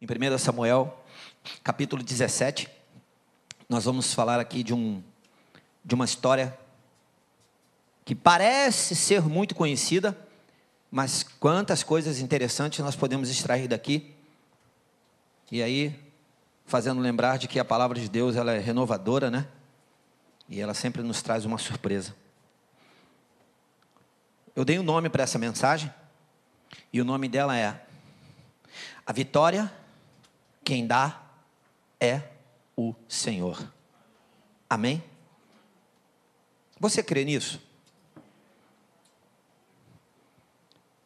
em 1 Samuel, capítulo 17. Nós vamos falar aqui de, um, de uma história que parece ser muito conhecida, mas quantas coisas interessantes nós podemos extrair daqui. E aí, fazendo lembrar de que a palavra de Deus ela é renovadora, né? E ela sempre nos traz uma surpresa. Eu dei um nome para essa mensagem, e o nome dela é A Vitória quem dá é o Senhor. Amém? Você crê nisso?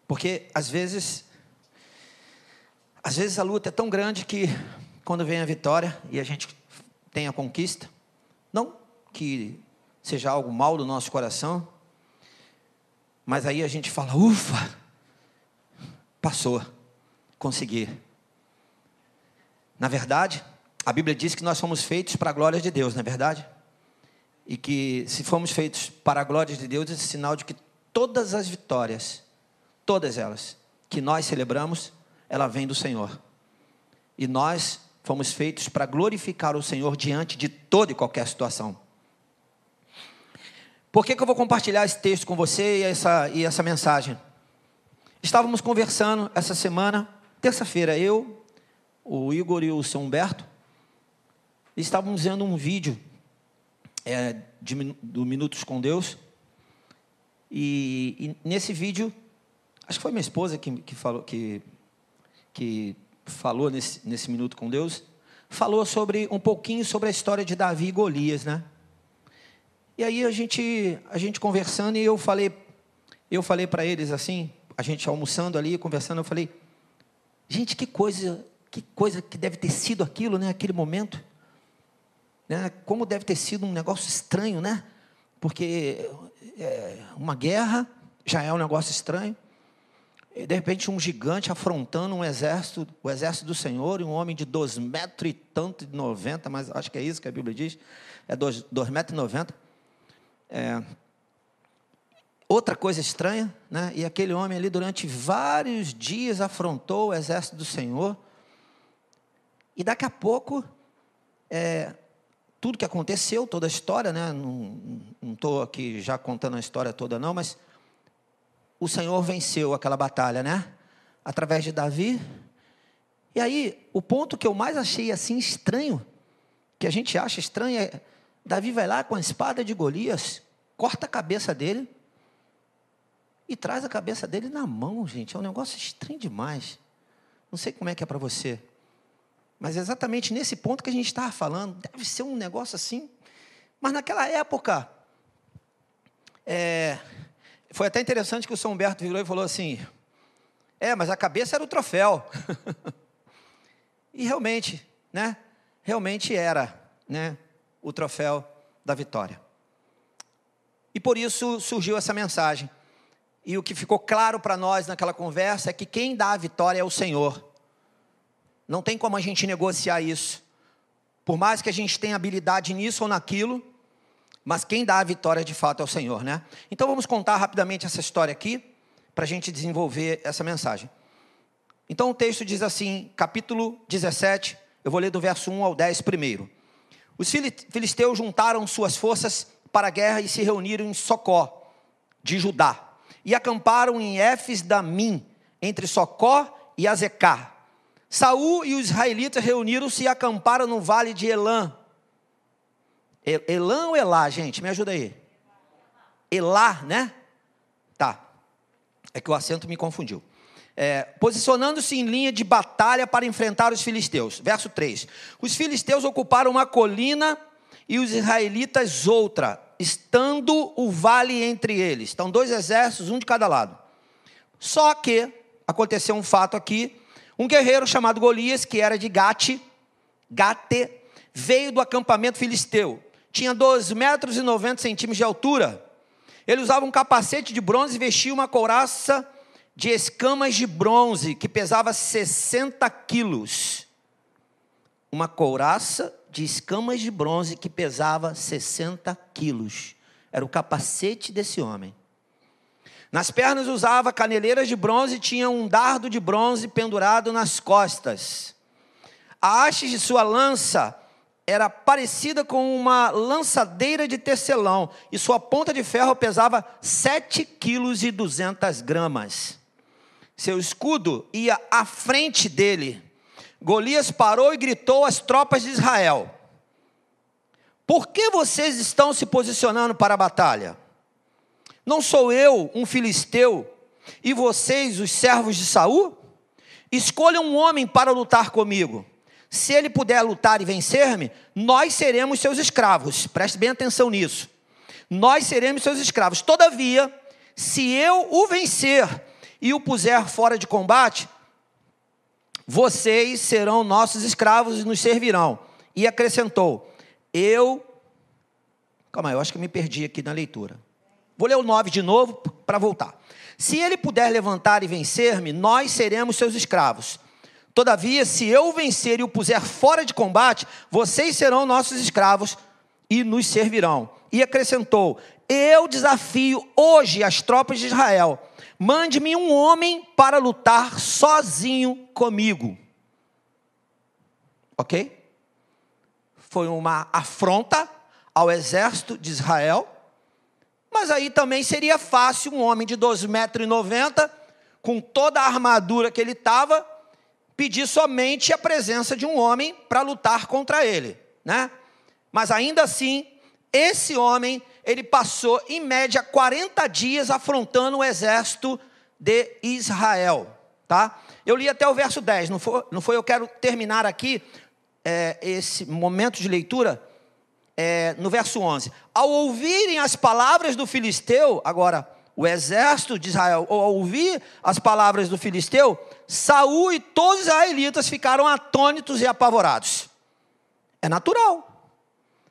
Porque às vezes, às vezes a luta é tão grande que quando vem a vitória e a gente tem a conquista, não que seja algo mal do nosso coração, mas aí a gente fala, ufa, passou, consegui. Na verdade, a Bíblia diz que nós somos feitos para a glória de Deus, não é verdade? E que se fomos feitos para a glória de Deus, é sinal de que todas as vitórias, todas elas, que nós celebramos, ela vem do Senhor. E nós fomos feitos para glorificar o Senhor diante de toda e qualquer situação. Por que, que eu vou compartilhar esse texto com você e essa, e essa mensagem? Estávamos conversando essa semana, terça-feira, eu, o Igor e o seu Humberto, estavam vendo um vídeo é, de, do Minutos com Deus. E, e, nesse vídeo, acho que foi minha esposa que, que falou, que, que falou nesse, nesse Minuto com Deus, falou sobre um pouquinho sobre a história de Davi e Golias, né? E aí a gente, a gente conversando e eu falei, eu falei para eles assim, a gente almoçando ali, conversando, eu falei, gente, que coisa que coisa que deve ter sido aquilo, né? Aquele momento. Né? Como deve ter sido um negócio estranho, né? Porque é, uma guerra já é um negócio estranho. E, de repente, um gigante afrontando um exército, o exército do Senhor, e um homem de dois metros e tanto de noventa, mas acho que é isso que a Bíblia diz, é dois, dois metros e noventa. É, outra coisa estranha, né? E aquele homem ali durante vários dias afrontou o exército do Senhor. E daqui a pouco, é, tudo que aconteceu, toda a história, né? não estou aqui já contando a história toda, não, mas o Senhor venceu aquela batalha, né? Através de Davi. E aí, o ponto que eu mais achei assim estranho, que a gente acha estranho, é Davi vai lá com a espada de Golias, corta a cabeça dele e traz a cabeça dele na mão, gente. É um negócio estranho demais. Não sei como é que é para você. Mas exatamente nesse ponto que a gente estava falando, deve ser um negócio assim. Mas naquela época, é, foi até interessante que o São Humberto virou e falou assim: é, mas a cabeça era o troféu. e realmente, né? Realmente era, né? O troféu da vitória. E por isso surgiu essa mensagem. E o que ficou claro para nós naquela conversa é que quem dá a vitória é o Senhor. Não tem como a gente negociar isso. Por mais que a gente tenha habilidade nisso ou naquilo, mas quem dá a vitória de fato é o Senhor, né? Então vamos contar rapidamente essa história aqui, para a gente desenvolver essa mensagem. Então o texto diz assim, capítulo 17, eu vou ler do verso 1 ao 10 primeiro. Os filisteus juntaram suas forças para a guerra e se reuniram em Socó, de Judá, e acamparam em Éfes Damim, entre Socó e Azecá. Saul e os israelitas reuniram-se e acamparam no vale de Elã. Elã ou Elá, gente? Me ajuda aí. Elá, né? Tá. É que o acento me confundiu. É, Posicionando-se em linha de batalha para enfrentar os filisteus. Verso 3. Os filisteus ocuparam uma colina e os israelitas outra, estando o vale entre eles. Estão dois exércitos, um de cada lado. Só que aconteceu um fato aqui um guerreiro chamado Golias, que era de Gate, Gate, veio do acampamento filisteu. Tinha 12 metros e 90 centímetros de altura. Ele usava um capacete de bronze e vestia uma couraça de escamas de bronze, que pesava 60 quilos. Uma couraça de escamas de bronze que pesava 60 quilos. Era o capacete desse homem. Nas pernas usava caneleiras de bronze e tinha um dardo de bronze pendurado nas costas. A haste de sua lança era parecida com uma lançadeira de tecelão, e sua ponta de ferro pesava 7 quilos e 200 gramas. Seu escudo ia à frente dele. Golias parou e gritou às tropas de Israel: Por que vocês estão se posicionando para a batalha? Não sou eu um filisteu e vocês os servos de Saul? Escolham um homem para lutar comigo. Se ele puder lutar e vencer-me, nós seremos seus escravos. Preste bem atenção nisso. Nós seremos seus escravos. Todavia, se eu o vencer e o puser fora de combate, vocês serão nossos escravos e nos servirão. E acrescentou: Eu. Calma eu acho que me perdi aqui na leitura. Vou ler o 9 de novo para voltar. Se ele puder levantar e vencer-me, nós seremos seus escravos. Todavia, se eu vencer e o puser fora de combate, vocês serão nossos escravos e nos servirão. E acrescentou: Eu desafio hoje as tropas de Israel. Mande-me um homem para lutar sozinho comigo. Ok? Foi uma afronta ao exército de Israel. Mas aí também seria fácil um homem de 2,90 metros, com toda a armadura que ele estava, pedir somente a presença de um homem para lutar contra ele, né? Mas ainda assim, esse homem, ele passou em média 40 dias afrontando o exército de Israel, tá? Eu li até o verso 10, não foi? Não foi eu quero terminar aqui é, esse momento de leitura é, no verso 11. Ao ouvirem as palavras do filisteu, agora o exército de Israel, ao ouvir as palavras do filisteu, Saul e todos os israelitas ficaram atônitos e apavorados. É natural.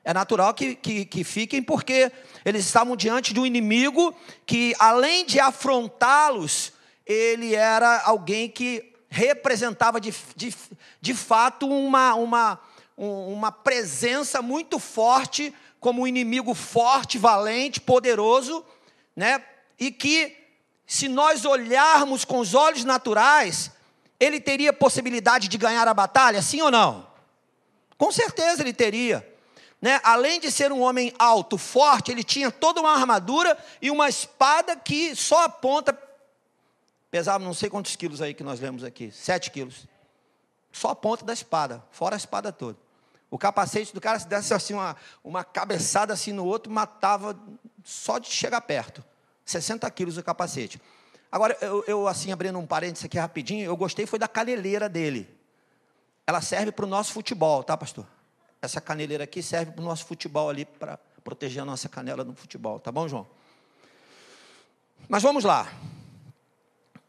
É natural que, que, que fiquem, porque eles estavam diante de um inimigo que, além de afrontá-los, ele era alguém que representava de, de, de fato uma, uma, uma presença muito forte, como um inimigo forte, valente, poderoso, né? e que, se nós olharmos com os olhos naturais, ele teria possibilidade de ganhar a batalha, sim ou não? Com certeza ele teria. Né? Além de ser um homem alto, forte, ele tinha toda uma armadura e uma espada que só aponta. Pesava não sei quantos quilos aí que nós lemos aqui, sete quilos. Só a ponta da espada, fora a espada toda. O capacete do cara, se desse assim uma, uma cabeçada assim no outro, matava só de chegar perto. 60 quilos o capacete. Agora, eu, eu, assim, abrindo um parênteses aqui rapidinho, eu gostei foi da caneleira dele. Ela serve para o nosso futebol, tá, pastor? Essa caneleira aqui serve para o nosso futebol ali, para proteger a nossa canela no futebol, tá bom, João? Mas vamos lá.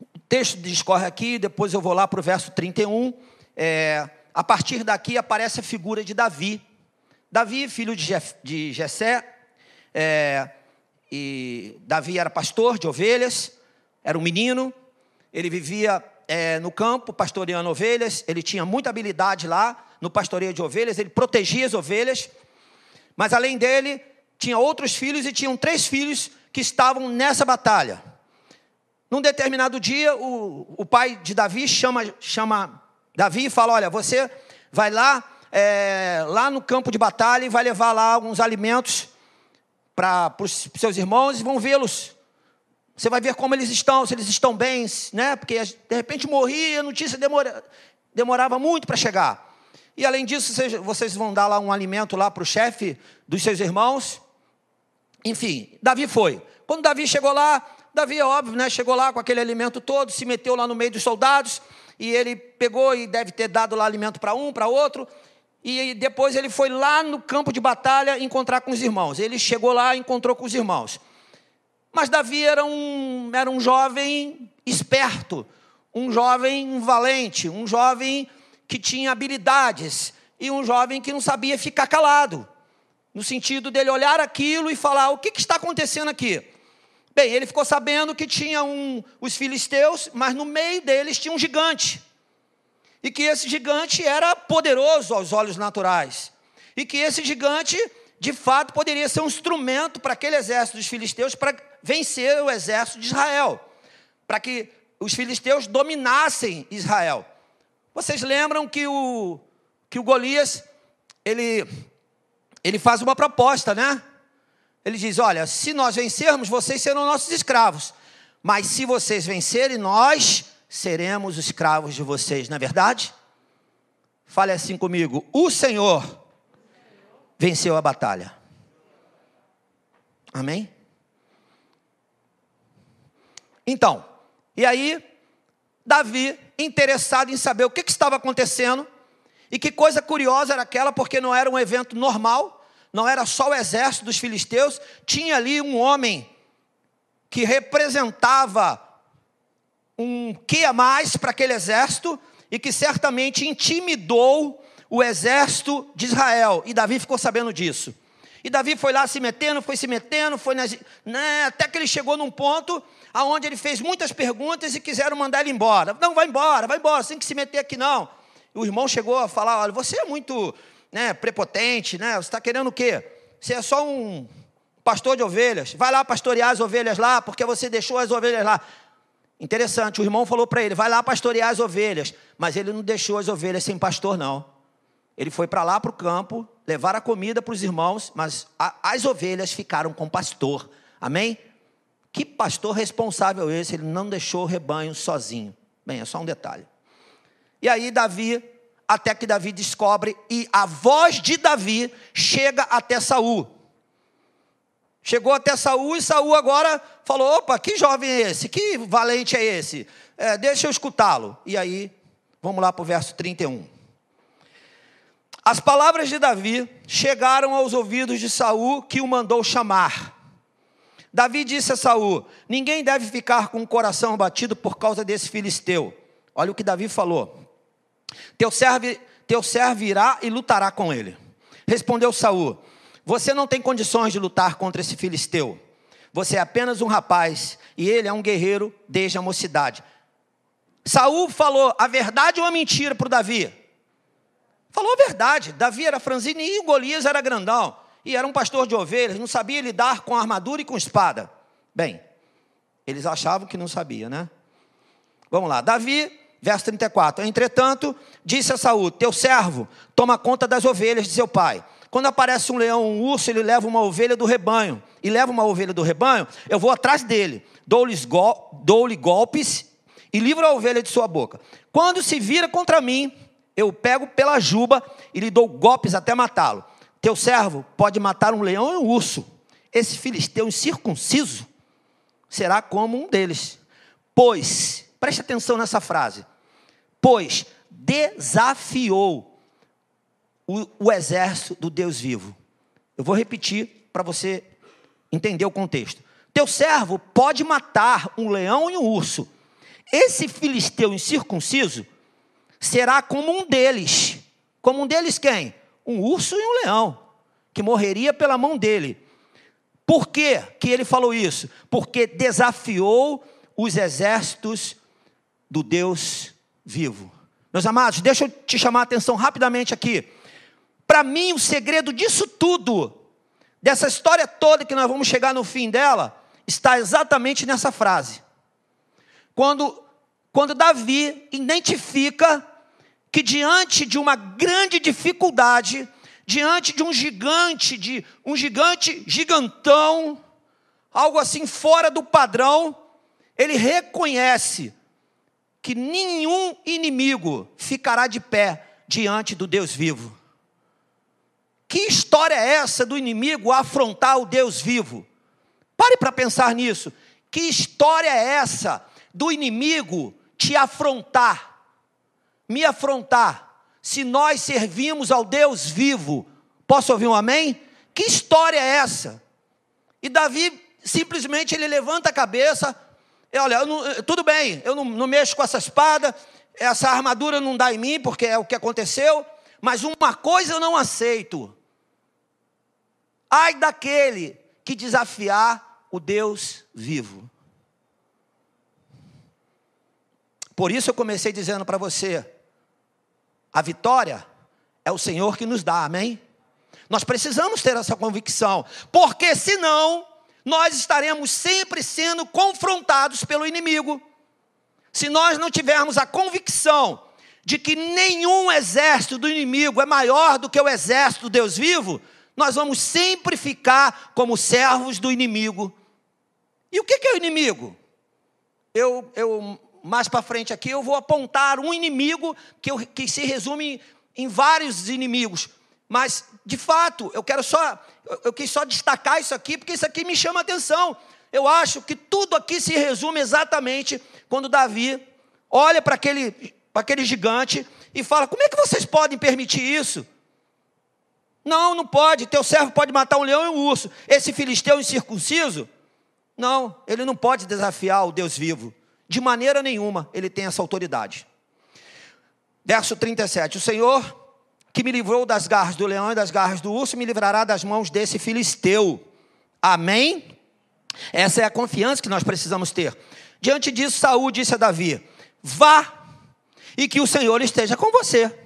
O texto discorre aqui, depois eu vou lá para o verso 31. É, a partir daqui aparece a figura de Davi. Davi, filho de, Jef, de Jessé, é, e Davi era pastor de ovelhas, era um menino, ele vivia é, no campo pastoreando ovelhas, ele tinha muita habilidade lá no pastoreio de ovelhas, ele protegia as ovelhas, mas além dele, tinha outros filhos e tinham três filhos que estavam nessa batalha. Num determinado dia, o, o pai de Davi chama, chama Davi fala: Olha, você vai lá, é, lá no campo de batalha e vai levar lá alguns alimentos para os seus irmãos e vão vê-los. Você vai ver como eles estão, se eles estão bem, né? Porque de repente morria, a notícia demora, demorava muito para chegar. E além disso, vocês, vocês vão dar lá um alimento lá para o chefe dos seus irmãos. Enfim, Davi foi. Quando Davi chegou lá, Davi, é óbvio, né? Chegou lá com aquele alimento todo, se meteu lá no meio dos soldados, e ele pegou e deve ter dado lá alimento para um, para outro, e depois ele foi lá no campo de batalha encontrar com os irmãos. Ele chegou lá e encontrou com os irmãos. Mas Davi era um, era um jovem esperto, um jovem valente, um jovem que tinha habilidades e um jovem que não sabia ficar calado. No sentido dele olhar aquilo e falar: o que, que está acontecendo aqui? Bem, ele ficou sabendo que tinha um, os filisteus, mas no meio deles tinha um gigante e que esse gigante era poderoso aos olhos naturais, e que esse gigante, de fato, poderia ser um instrumento para aquele exército dos filisteus para vencer o exército de Israel, para que os filisteus dominassem Israel. Vocês lembram que o, que o Golias, ele, ele faz uma proposta, né? Ele diz: Olha, se nós vencermos, vocês serão nossos escravos. Mas se vocês vencerem, nós seremos escravos de vocês, não é verdade? Fale assim comigo: O Senhor venceu a batalha. Amém? Então, e aí, Davi, interessado em saber o que, que estava acontecendo, e que coisa curiosa era aquela, porque não era um evento normal, não era só o exército dos filisteus, tinha ali um homem que representava um que a mais para aquele exército e que certamente intimidou o exército de Israel. E Davi ficou sabendo disso. E Davi foi lá se metendo, foi se metendo, foi nas, né, até que ele chegou num ponto aonde ele fez muitas perguntas e quiseram mandar ele embora. Não, vai embora, vai embora, tem que se meter aqui não. E o irmão chegou a falar: olha, você é muito né, prepotente, né? Você está querendo o quê? Você é só um pastor de ovelhas. Vai lá pastorear as ovelhas lá, porque você deixou as ovelhas lá. Interessante, o irmão falou para ele: vai lá pastorear as ovelhas. Mas ele não deixou as ovelhas sem pastor, não. Ele foi para lá para o campo, levar a comida para os irmãos, mas a, as ovelhas ficaram com o pastor. Amém? Que pastor responsável esse? Ele não deixou o rebanho sozinho. Bem, é só um detalhe. E aí, Davi, até que Davi descobre, e a voz de Davi chega até Saul. Chegou até Saul e Saul agora falou: opa, que jovem é esse? Que valente é esse? É, deixa eu escutá-lo. E aí, vamos lá para o verso 31. As palavras de Davi chegaram aos ouvidos de Saul, que o mandou chamar. Davi disse a Saul: Ninguém deve ficar com o coração abatido por causa desse filisteu. Olha o que Davi falou. Teu servo, teu servo irá e lutará com ele. Respondeu Saul: Você não tem condições de lutar contra esse filisteu. Você é apenas um rapaz e ele é um guerreiro desde a mocidade. Saul falou a verdade ou a mentira para Davi? Falou a verdade. Davi era franzino e Golias era grandão. E era um pastor de ovelhas, não sabia lidar com armadura e com espada. Bem, eles achavam que não sabia, né? Vamos lá. Davi, verso 34. Entretanto, disse a Saúl: Teu servo toma conta das ovelhas de seu pai. Quando aparece um leão, um urso, ele leva uma ovelha do rebanho. E leva uma ovelha do rebanho, eu vou atrás dele, dou-lhe dou golpes e livro a ovelha de sua boca. Quando se vira contra mim, eu pego pela juba e lhe dou golpes até matá-lo. Teu servo pode matar um leão e um urso. Esse filisteu incircunciso será como um deles. Pois, preste atenção nessa frase. Pois desafiou o, o exército do Deus vivo. Eu vou repetir para você entender o contexto. Teu servo pode matar um leão e um urso. Esse filisteu incircunciso será como um deles. Como um deles quem? Um urso e um leão, que morreria pela mão dele. Por que, que ele falou isso? Porque desafiou os exércitos do Deus vivo. Meus amados, deixa eu te chamar a atenção rapidamente aqui. Para mim, o segredo disso tudo, dessa história toda que nós vamos chegar no fim dela, está exatamente nessa frase. Quando, quando Davi identifica que diante de uma grande dificuldade, diante de um gigante, de um gigante gigantão, algo assim fora do padrão, ele reconhece que nenhum inimigo ficará de pé diante do Deus vivo. Que história é essa do inimigo afrontar o Deus vivo? Pare para pensar nisso. Que história é essa do inimigo te afrontar? me afrontar se nós servimos ao Deus vivo. Posso ouvir um amém? Que história é essa? E Davi simplesmente ele levanta a cabeça, e olha, não, tudo bem, eu não, não mexo com essa espada, essa armadura não dá em mim, porque é o que aconteceu, mas uma coisa eu não aceito. Ai daquele que desafiar o Deus vivo. Por isso eu comecei dizendo para você: a vitória é o Senhor que nos dá, amém? Nós precisamos ter essa convicção, porque senão nós estaremos sempre sendo confrontados pelo inimigo. Se nós não tivermos a convicção de que nenhum exército do inimigo é maior do que o exército do Deus vivo, nós vamos sempre ficar como servos do inimigo. E o que é o inimigo? Eu, eu mais para frente aqui, eu vou apontar um inimigo que, eu, que se resume em vários inimigos. Mas, de fato, eu quero só, eu quis só destacar isso aqui, porque isso aqui me chama a atenção. Eu acho que tudo aqui se resume exatamente quando Davi olha para aquele, aquele gigante e fala: Como é que vocês podem permitir isso? Não, não pode. Teu servo pode matar um leão e um urso. Esse filisteu incircunciso? Não, ele não pode desafiar o Deus vivo. De maneira nenhuma ele tem essa autoridade. Verso 37: O Senhor que me livrou das garras do leão e das garras do urso me livrará das mãos desse filisteu. Amém? Essa é a confiança que nós precisamos ter. Diante disso, Saul disse a Davi: Vá e que o Senhor esteja com você.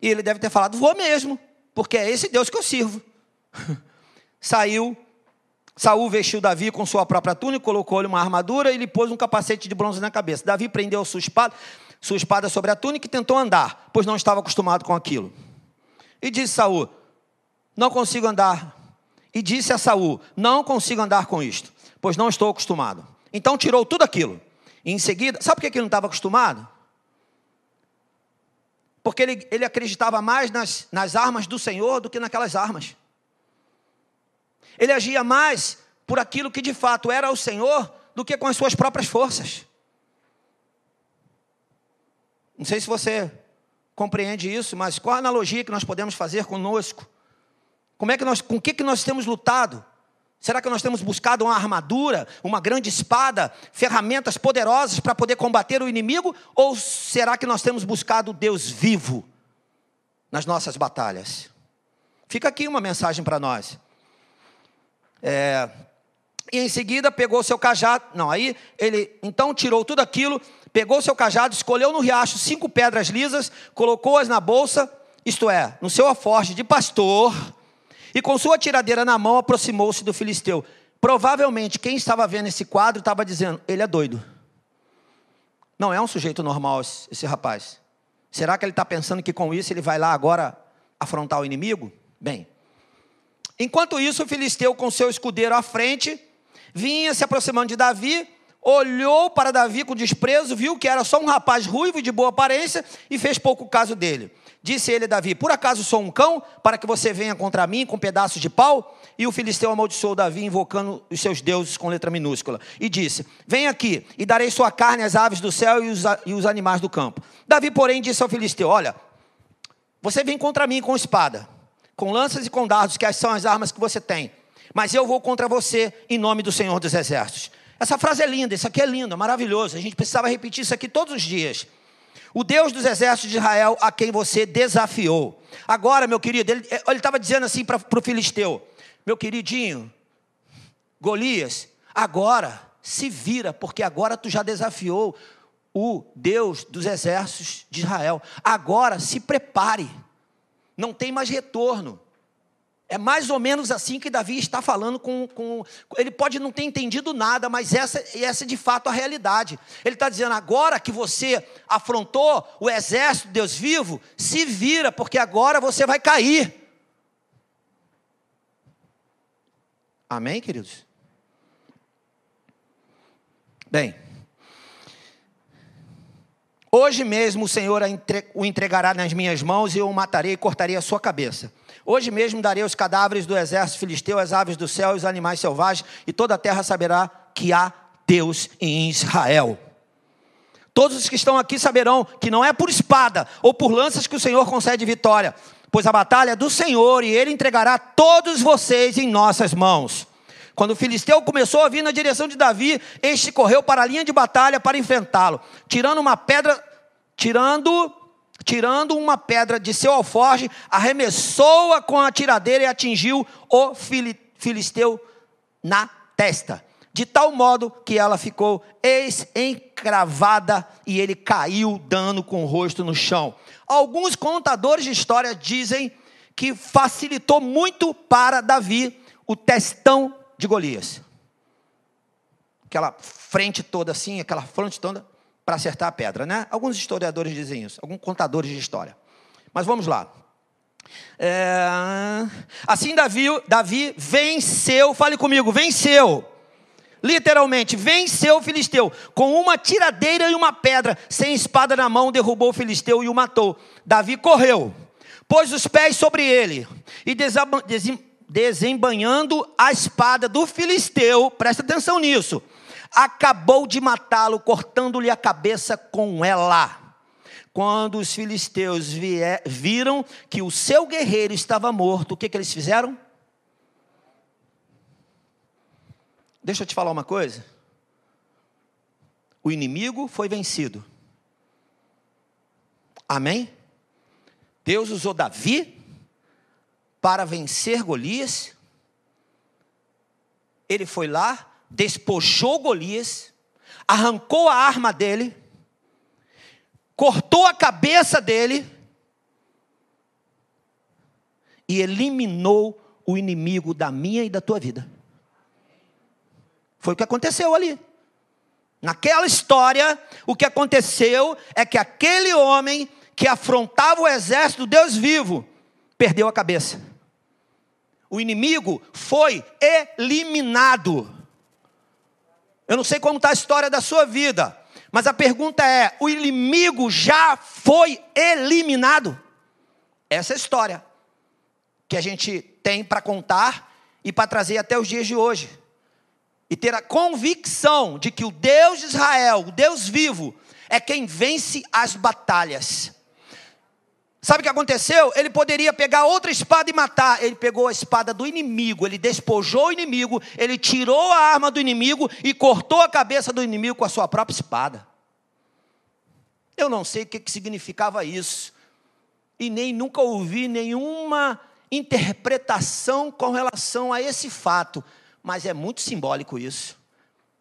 E ele deve ter falado: Vou mesmo, porque é esse Deus que eu sirvo. Saiu Saul vestiu Davi com sua própria túnica, colocou-lhe uma armadura e lhe pôs um capacete de bronze na cabeça. Davi prendeu sua espada, sua espada sobre a túnica e tentou andar, pois não estava acostumado com aquilo. E disse Saul: Não consigo andar. E disse a Saul: Não consigo andar com isto, pois não estou acostumado. Então tirou tudo aquilo. E em seguida, sabe por que ele não estava acostumado? Porque ele, ele acreditava mais nas, nas armas do Senhor do que naquelas armas. Ele agia mais por aquilo que de fato era o Senhor do que com as suas próprias forças. Não sei se você compreende isso, mas qual a analogia que nós podemos fazer conosco? Como é que nós, com o que, que nós temos lutado? Será que nós temos buscado uma armadura, uma grande espada, ferramentas poderosas para poder combater o inimigo? Ou será que nós temos buscado Deus vivo nas nossas batalhas? Fica aqui uma mensagem para nós. É, e em seguida pegou seu cajado. Não, aí ele então tirou tudo aquilo, pegou seu cajado, escolheu no riacho cinco pedras lisas, colocou-as na bolsa, isto é, no seu aforje de pastor, e com sua tiradeira na mão aproximou-se do filisteu. Provavelmente quem estava vendo esse quadro estava dizendo: ele é doido. Não é um sujeito normal esse rapaz. Será que ele está pensando que com isso ele vai lá agora afrontar o inimigo? Bem, Enquanto isso, o filisteu, com seu escudeiro à frente, vinha se aproximando de Davi, olhou para Davi com desprezo, viu que era só um rapaz ruivo e de boa aparência e fez pouco caso dele. Disse ele a Davi: Por acaso sou um cão para que você venha contra mim com pedaços de pau? E o filisteu amaldiçoou Davi, invocando os seus deuses com letra minúscula. E disse: Vem aqui, e darei sua carne às aves do céu e os, e os animais do campo. Davi, porém, disse ao filisteu: Olha, você vem contra mim com espada com lanças e com dardos, que são as armas que você tem. Mas eu vou contra você em nome do Senhor dos Exércitos. Essa frase é linda, isso aqui é lindo, é maravilhoso. A gente precisava repetir isso aqui todos os dias. O Deus dos exércitos de Israel a quem você desafiou. Agora, meu querido, ele estava dizendo assim para o filisteu: Meu queridinho, Golias, agora se vira, porque agora tu já desafiou o Deus dos exércitos de Israel. Agora se prepare não tem mais retorno. É mais ou menos assim que Davi está falando com, com. Ele pode não ter entendido nada, mas essa, essa é de fato a realidade. Ele está dizendo: agora que você afrontou o exército de Deus vivo, se vira, porque agora você vai cair. Amém, queridos? Bem. Hoje mesmo o Senhor o entregará nas minhas mãos e eu o matarei e cortarei a sua cabeça. Hoje mesmo darei os cadáveres do exército filisteu, as aves do céu e os animais selvagens, e toda a terra saberá que há Deus em Israel. Todos os que estão aqui saberão que não é por espada ou por lanças que o Senhor concede vitória, pois a batalha é do Senhor e ele entregará todos vocês em nossas mãos. Quando o filisteu começou a vir na direção de Davi, este correu para a linha de batalha para enfrentá-lo, tirando uma pedra, tirando, tirando uma pedra de seu alforge, arremessou-a com a tiradeira e atingiu o filisteu na testa, de tal modo que ela ficou encravada e ele caiu dando com o rosto no chão. Alguns contadores de história dizem que facilitou muito para Davi o testão de Golias. Aquela frente toda assim, aquela frente toda, para acertar a pedra, né? Alguns historiadores dizem isso, alguns contadores de história. Mas vamos lá. É... Assim Davi, Davi venceu, fale comigo, venceu. Literalmente, venceu o filisteu com uma tiradeira e uma pedra, sem espada na mão, derrubou o filisteu e o matou. Davi correu, pôs os pés sobre ele e desembanhando a espada do filisteu, presta atenção nisso, acabou de matá-lo, cortando-lhe a cabeça com ela. Quando os filisteus vier, viram que o seu guerreiro estava morto, o que, que eles fizeram? Deixa eu te falar uma coisa. O inimigo foi vencido. Amém? Deus usou Davi para vencer Golias. Ele foi lá, despojou Golias, arrancou a arma dele, cortou a cabeça dele e eliminou o inimigo da minha e da tua vida. Foi o que aconteceu ali. Naquela história, o que aconteceu é que aquele homem que afrontava o exército do Deus vivo perdeu a cabeça. O inimigo foi eliminado. Eu não sei como está a história da sua vida, mas a pergunta é: o inimigo já foi eliminado? Essa é a história que a gente tem para contar e para trazer até os dias de hoje e ter a convicção de que o Deus de Israel, o Deus vivo, é quem vence as batalhas. Sabe o que aconteceu? Ele poderia pegar outra espada e matar. Ele pegou a espada do inimigo, ele despojou o inimigo, ele tirou a arma do inimigo e cortou a cabeça do inimigo com a sua própria espada. Eu não sei o que, significava isso, e nem nunca ouvi nenhuma interpretação com relação a esse fato mas é muito simbólico isso.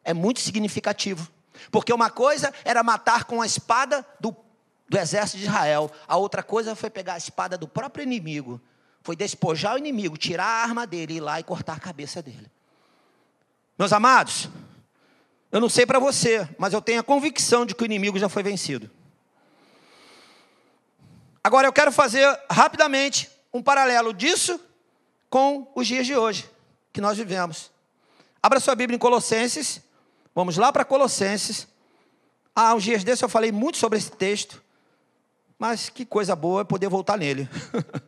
É muito significativo. Porque uma coisa era matar com a espada do, do exército de Israel, a outra coisa foi pegar a espada do próprio inimigo, foi despojar o inimigo, tirar a arma dele, ir lá e cortar a cabeça dele. Meus amados, eu não sei para você, mas eu tenho a convicção de que o inimigo já foi vencido. Agora eu quero fazer rapidamente um paralelo disso com os dias de hoje que nós vivemos. Abra sua Bíblia em Colossenses. Vamos lá para Colossenses. Há uns dias desses eu falei muito sobre esse texto, mas que coisa boa é poder voltar nele.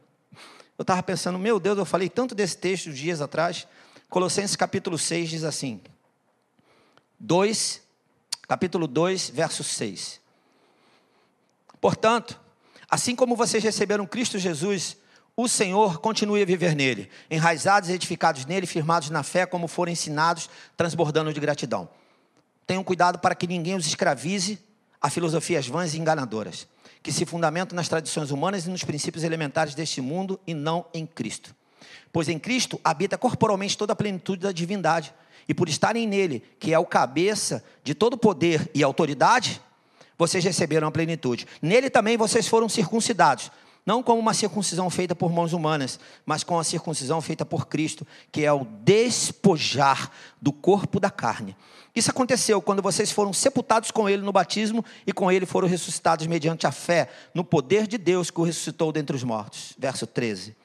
eu estava pensando, meu Deus, eu falei tanto desse texto dias atrás. Colossenses capítulo 6 diz assim: 2, capítulo 2, verso 6. Portanto, assim como vocês receberam Cristo Jesus o Senhor continue a viver nele, enraizados e edificados nele, firmados na fé, como foram ensinados, transbordando de gratidão. Tenham cuidado para que ninguém os escravize a filosofias vãs e enganadoras, que se fundamentam nas tradições humanas e nos princípios elementares deste mundo e não em Cristo. Pois em Cristo habita corporalmente toda a plenitude da divindade, e por estarem nele, que é o cabeça de todo poder e autoridade, vocês receberam a plenitude. Nele também vocês foram circuncidados não como uma circuncisão feita por mãos humanas, mas com a circuncisão feita por Cristo, que é o despojar do corpo da carne. Isso aconteceu quando vocês foram sepultados com Ele no batismo e com Ele foram ressuscitados mediante a fé no poder de Deus que o ressuscitou dentre os mortos. Verso 13.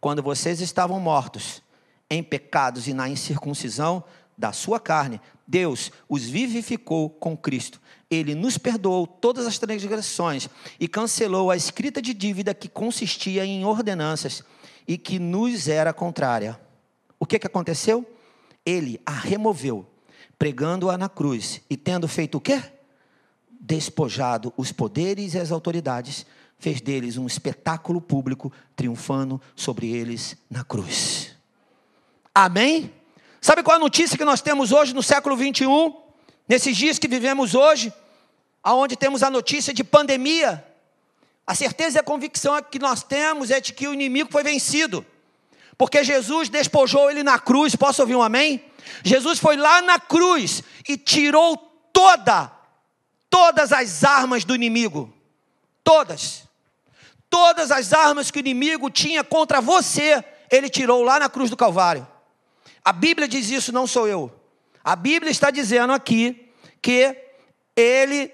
Quando vocês estavam mortos em pecados e na incircuncisão da sua carne, Deus os vivificou com Cristo ele nos perdoou todas as transgressões e cancelou a escrita de dívida que consistia em ordenanças e que nos era contrária. O que, que aconteceu? Ele a removeu, pregando-a na cruz e tendo feito o quê? Despojado os poderes e as autoridades, fez deles um espetáculo público, triunfando sobre eles na cruz. Amém? Sabe qual a notícia que nós temos hoje no século 21? Nesses dias que vivemos hoje, aonde temos a notícia de pandemia, a certeza e a convicção que nós temos é de que o inimigo foi vencido. Porque Jesus despojou ele na cruz, posso ouvir um amém? Jesus foi lá na cruz e tirou toda, todas as armas do inimigo. Todas. Todas as armas que o inimigo tinha contra você, ele tirou lá na cruz do Calvário. A Bíblia diz isso, não sou eu. A Bíblia está dizendo aqui que ele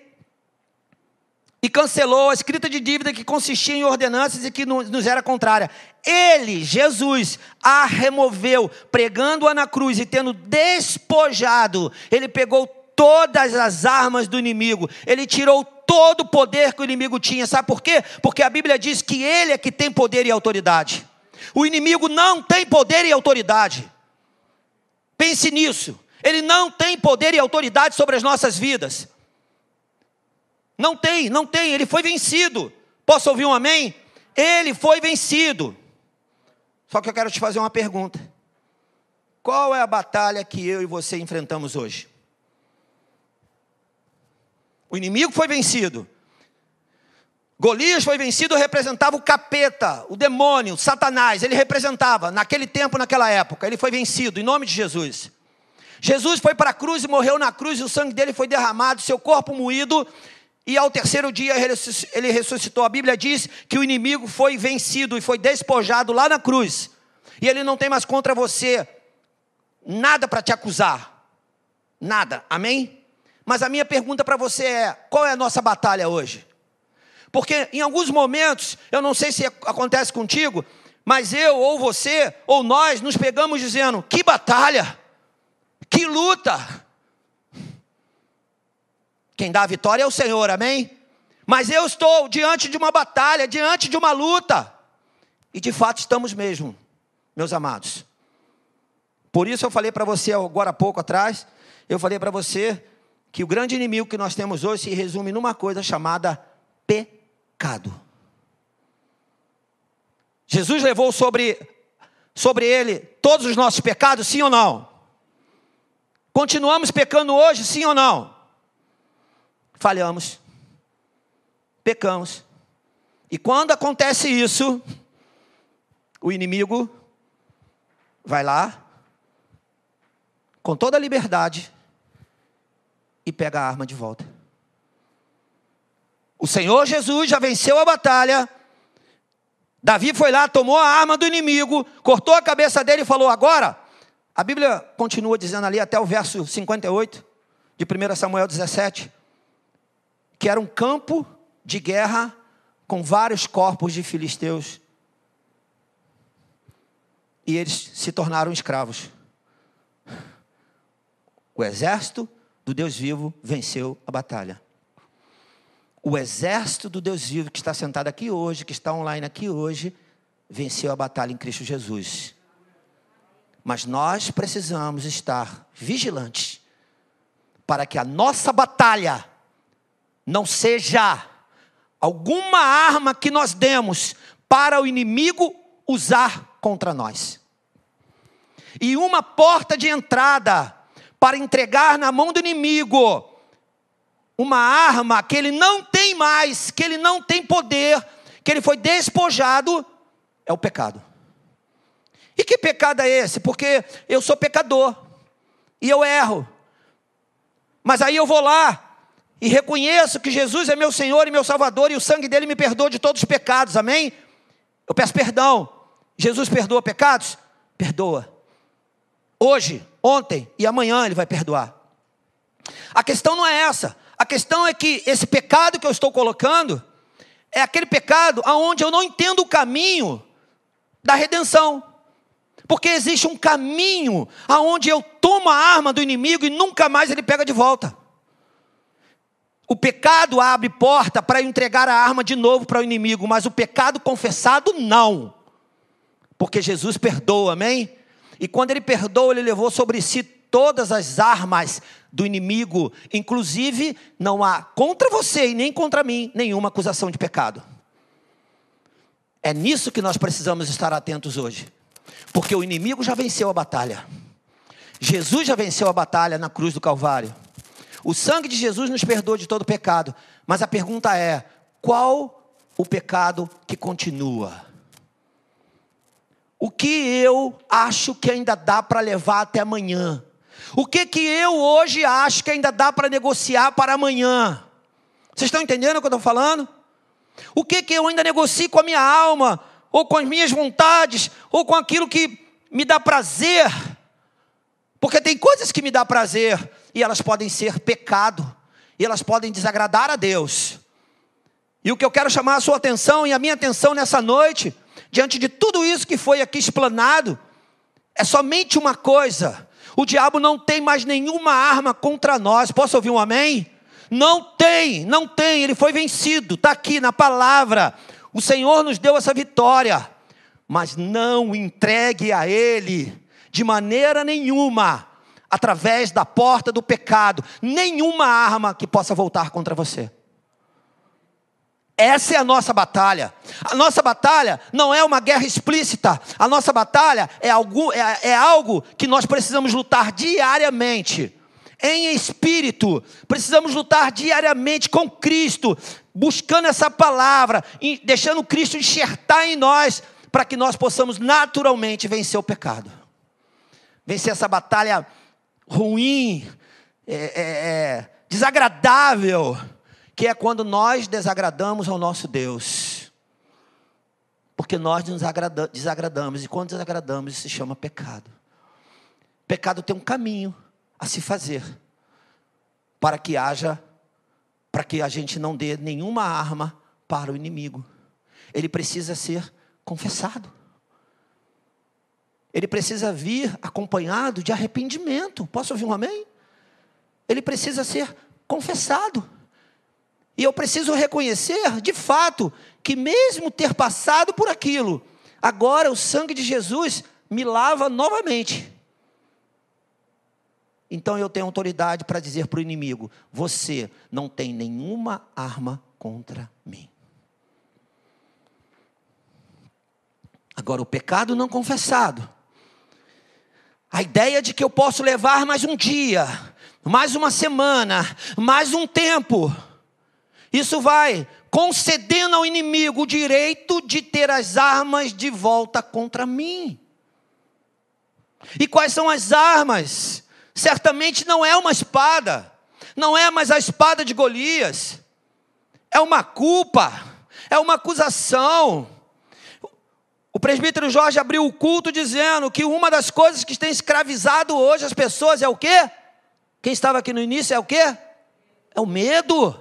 e cancelou a escrita de dívida que consistia em ordenanças e que nos era contrária. Ele, Jesus, a removeu, pregando-a na cruz e tendo despojado, ele pegou todas as armas do inimigo, ele tirou todo o poder que o inimigo tinha. Sabe por quê? Porque a Bíblia diz que ele é que tem poder e autoridade. O inimigo não tem poder e autoridade. Pense nisso. Ele não tem poder e autoridade sobre as nossas vidas. Não tem, não tem, ele foi vencido. Posso ouvir um amém? Ele foi vencido. Só que eu quero te fazer uma pergunta. Qual é a batalha que eu e você enfrentamos hoje? O inimigo foi vencido. Golias foi vencido, representava o capeta, o demônio, Satanás. Ele representava, naquele tempo, naquela época. Ele foi vencido, em nome de Jesus. Jesus foi para a cruz e morreu na cruz, e o sangue dele foi derramado, seu corpo moído, e ao terceiro dia ele ressuscitou. A Bíblia diz que o inimigo foi vencido e foi despojado lá na cruz. E ele não tem mais contra você nada para te acusar. Nada. Amém? Mas a minha pergunta para você é: qual é a nossa batalha hoje? Porque em alguns momentos, eu não sei se acontece contigo, mas eu ou você ou nós nos pegamos dizendo: que batalha, que luta. Quem dá a vitória é o Senhor, amém? Mas eu estou diante de uma batalha, diante de uma luta. E de fato estamos mesmo, meus amados. Por isso eu falei para você agora há pouco atrás, eu falei para você que o grande inimigo que nós temos hoje se resume numa coisa chamada pecado. Jesus levou sobre, sobre ele todos os nossos pecados, sim ou não? Continuamos pecando hoje, sim ou não? Falhamos, pecamos. E quando acontece isso, o inimigo vai lá, com toda a liberdade, e pega a arma de volta. O Senhor Jesus já venceu a batalha. Davi foi lá, tomou a arma do inimigo, cortou a cabeça dele e falou: Agora, a Bíblia continua dizendo ali até o verso 58 de 1 Samuel 17, que era um campo de guerra com vários corpos de filisteus. E eles se tornaram escravos. O exército do Deus vivo venceu a batalha. O exército do Deus vivo que está sentado aqui hoje, que está online aqui hoje, venceu a batalha em Cristo Jesus. Mas nós precisamos estar vigilantes para que a nossa batalha não seja alguma arma que nós demos para o inimigo usar contra nós. E uma porta de entrada para entregar na mão do inimigo uma arma que ele não tem mais, que ele não tem poder, que ele foi despojado, é o pecado. E que pecado é esse? Porque eu sou pecador e eu erro. Mas aí eu vou lá e reconheço que Jesus é meu Senhor e meu Salvador e o sangue dele me perdoa de todos os pecados, amém? Eu peço perdão. Jesus perdoa pecados? Perdoa. Hoje, ontem e amanhã Ele vai perdoar. A questão não é essa. A questão é que esse pecado que eu estou colocando é aquele pecado aonde eu não entendo o caminho da redenção. Porque existe um caminho aonde eu tomo a arma do inimigo e nunca mais ele pega de volta. O pecado abre porta para entregar a arma de novo para o inimigo, mas o pecado confessado não. Porque Jesus perdoa, amém? E quando ele perdoa, ele levou sobre si todas as armas do inimigo, inclusive não há contra você e nem contra mim nenhuma acusação de pecado. É nisso que nós precisamos estar atentos hoje, porque o inimigo já venceu a batalha. Jesus já venceu a batalha na cruz do Calvário. O sangue de Jesus nos perdoa de todo pecado, mas a pergunta é: qual o pecado que continua? o que eu acho que ainda dá para levar até amanhã? O que que eu hoje acho que ainda dá para negociar para amanhã? Vocês estão entendendo o que eu estou falando? O que que eu ainda negocio com a minha alma, ou com as minhas vontades, ou com aquilo que me dá prazer? Porque tem coisas que me dá prazer e elas podem ser pecado, e elas podem desagradar a Deus. E o que eu quero chamar a sua atenção e a minha atenção nessa noite, diante de tudo isso que foi aqui explanado, é somente uma coisa: o diabo não tem mais nenhuma arma contra nós. Posso ouvir um amém? Não tem, não tem, ele foi vencido, está aqui na palavra. O Senhor nos deu essa vitória, mas não entregue a Ele de maneira nenhuma, através da porta do pecado, nenhuma arma que possa voltar contra você. Essa é a nossa batalha. A nossa batalha não é uma guerra explícita. A nossa batalha é algo, é, é algo que nós precisamos lutar diariamente em espírito, precisamos lutar diariamente com Cristo, buscando essa palavra, deixando Cristo enxertar em nós, para que nós possamos naturalmente vencer o pecado, vencer essa batalha ruim, é, é, é, desagradável, que é quando nós desagradamos ao nosso Deus. Porque nós nos desagradamos, e quando desagradamos, isso se chama pecado. Pecado tem um caminho a se fazer para que haja, para que a gente não dê nenhuma arma para o inimigo. Ele precisa ser confessado. Ele precisa vir acompanhado de arrependimento. Posso ouvir um amém? Ele precisa ser confessado. E eu preciso reconhecer, de fato, que mesmo ter passado por aquilo, agora o sangue de Jesus me lava novamente. Então eu tenho autoridade para dizer para o inimigo: você não tem nenhuma arma contra mim. Agora, o pecado não confessado, a ideia de que eu posso levar mais um dia, mais uma semana, mais um tempo, isso vai concedendo ao inimigo o direito de ter as armas de volta contra mim. E quais são as armas? certamente não é uma espada, não é mais a espada de Golias, é uma culpa, é uma acusação. O presbítero Jorge abriu o culto dizendo que uma das coisas que tem escravizado hoje as pessoas é o quê? Quem estava aqui no início é o quê? É o medo.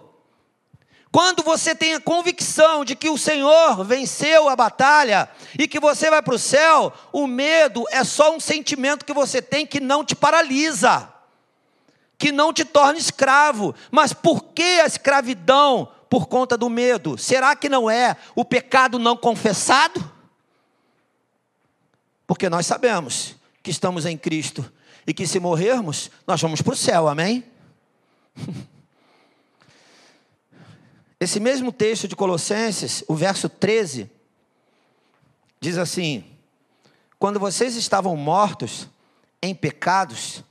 Quando você tem a convicção de que o Senhor venceu a batalha e que você vai para o céu, o medo é só um sentimento que você tem que não te paralisa, que não te torna escravo. Mas por que a escravidão por conta do medo? Será que não é o pecado não confessado? Porque nós sabemos que estamos em Cristo e que se morrermos, nós vamos para o céu, amém? Esse mesmo texto de Colossenses, o verso 13, diz assim: Quando vocês estavam mortos em pecados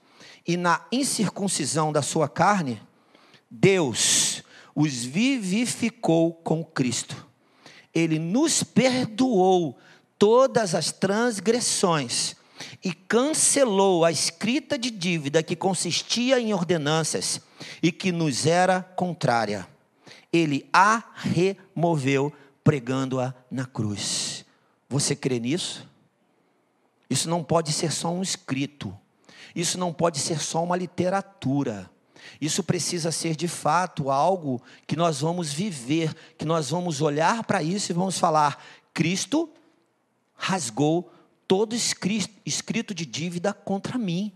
e na incircuncisão da sua carne, Deus os vivificou com Cristo. Ele nos perdoou todas as transgressões e cancelou a escrita de dívida que consistia em ordenanças e que nos era contrária ele a removeu, pregando-a na cruz. Você crê nisso? Isso não pode ser só um escrito, isso não pode ser só uma literatura. Isso precisa ser de fato algo que nós vamos viver, que nós vamos olhar para isso e vamos falar: Cristo rasgou todo escrito de dívida contra mim.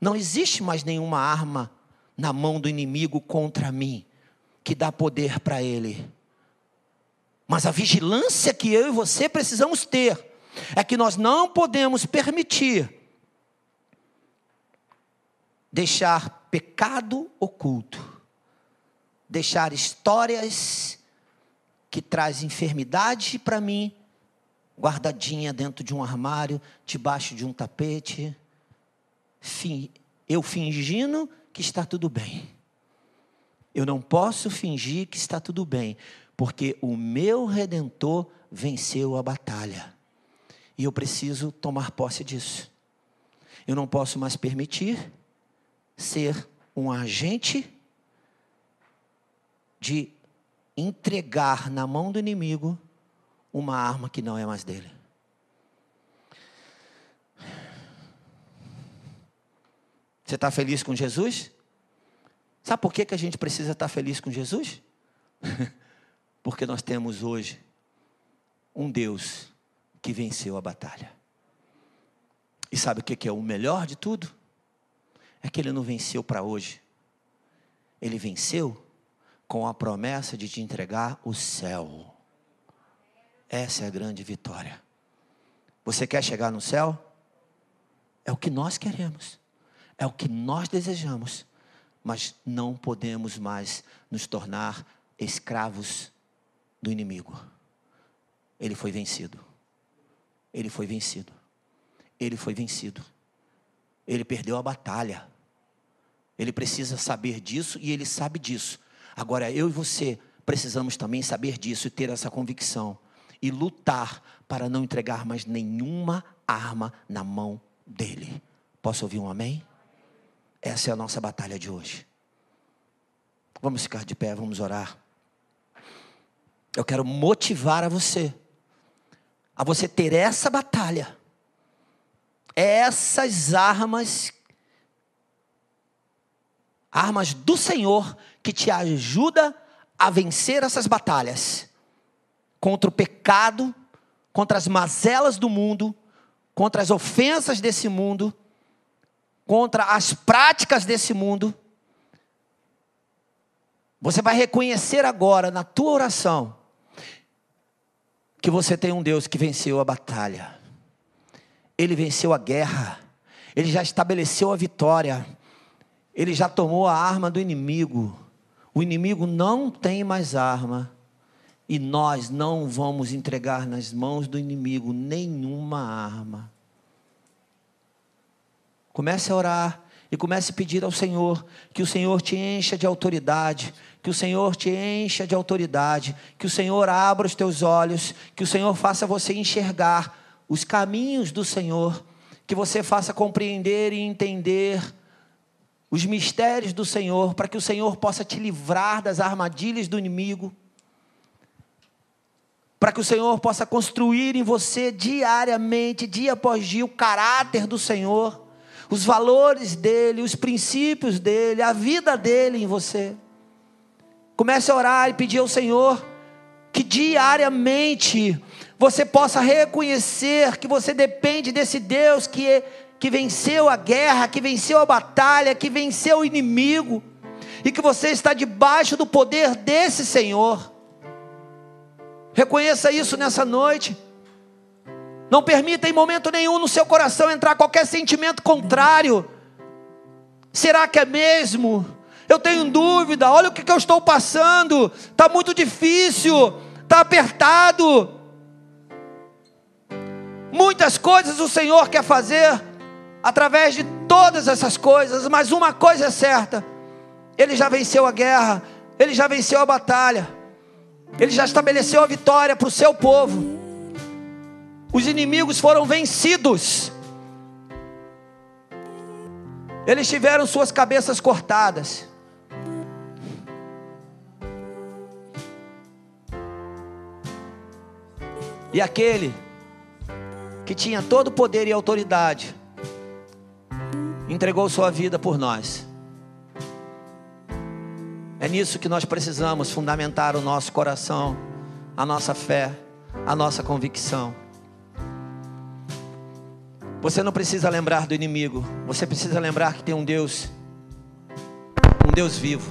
Não existe mais nenhuma arma na mão do inimigo contra mim que dá poder para ele. Mas a vigilância que eu e você precisamos ter é que nós não podemos permitir deixar pecado oculto, deixar histórias que traz enfermidade para mim guardadinha dentro de um armário, debaixo de um tapete, eu fingindo que está tudo bem. Eu não posso fingir que está tudo bem, porque o meu redentor venceu a batalha. E eu preciso tomar posse disso. Eu não posso mais permitir ser um agente de entregar na mão do inimigo uma arma que não é mais dele. Você está feliz com Jesus? Sabe por que, que a gente precisa estar feliz com Jesus? Porque nós temos hoje um Deus que venceu a batalha. E sabe o que é o melhor de tudo? É que ele não venceu para hoje. Ele venceu com a promessa de te entregar o céu. Essa é a grande vitória. Você quer chegar no céu? É o que nós queremos, é o que nós desejamos, mas não podemos mais nos tornar escravos do inimigo. Ele foi vencido. Ele foi vencido. Ele foi vencido. Ele perdeu a batalha. Ele precisa saber disso e ele sabe disso. Agora, eu e você precisamos também saber disso e ter essa convicção e lutar para não entregar mais nenhuma arma na mão dele. Posso ouvir um amém? Essa é a nossa batalha de hoje. Vamos ficar de pé, vamos orar. Eu quero motivar a você, a você ter essa batalha, essas armas, armas do Senhor que te ajuda a vencer essas batalhas contra o pecado, contra as mazelas do mundo, contra as ofensas desse mundo, contra as práticas desse mundo. Você vai reconhecer agora na tua oração que você tem um Deus que venceu a batalha. Ele venceu a guerra. Ele já estabeleceu a vitória. Ele já tomou a arma do inimigo. O inimigo não tem mais arma e nós não vamos entregar nas mãos do inimigo nenhuma arma. Comece a orar e comece a pedir ao Senhor que o Senhor te encha de autoridade, que o Senhor te encha de autoridade, que o Senhor abra os teus olhos, que o Senhor faça você enxergar os caminhos do Senhor, que você faça compreender e entender os mistérios do Senhor, para que o Senhor possa te livrar das armadilhas do inimigo para que o Senhor possa construir em você diariamente, dia após dia, o caráter do Senhor, os valores dele, os princípios dele, a vida dele em você. Comece a orar e pedir ao Senhor que diariamente você possa reconhecer que você depende desse Deus que, que venceu a guerra, que venceu a batalha, que venceu o inimigo, e que você está debaixo do poder desse Senhor. Reconheça isso nessa noite. Não permita em momento nenhum no seu coração entrar qualquer sentimento contrário. Será que é mesmo? Eu tenho dúvida. Olha o que, eu estou passando. Está muito difícil. Está apertado. Muitas coisas o Senhor quer fazer através de todas essas coisas, mas uma coisa é certa: Ele já venceu a guerra, Ele já venceu a batalha. Ele já estabeleceu a vitória para o seu povo. Os inimigos foram vencidos. Eles tiveram suas cabeças cortadas. E aquele que tinha todo o poder e autoridade entregou sua vida por nós. É nisso que nós precisamos fundamentar o nosso coração, a nossa fé, a nossa convicção. Você não precisa lembrar do inimigo, você precisa lembrar que tem um Deus, um Deus vivo,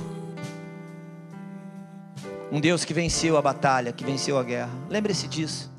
um Deus que venceu a batalha, que venceu a guerra. Lembre-se disso.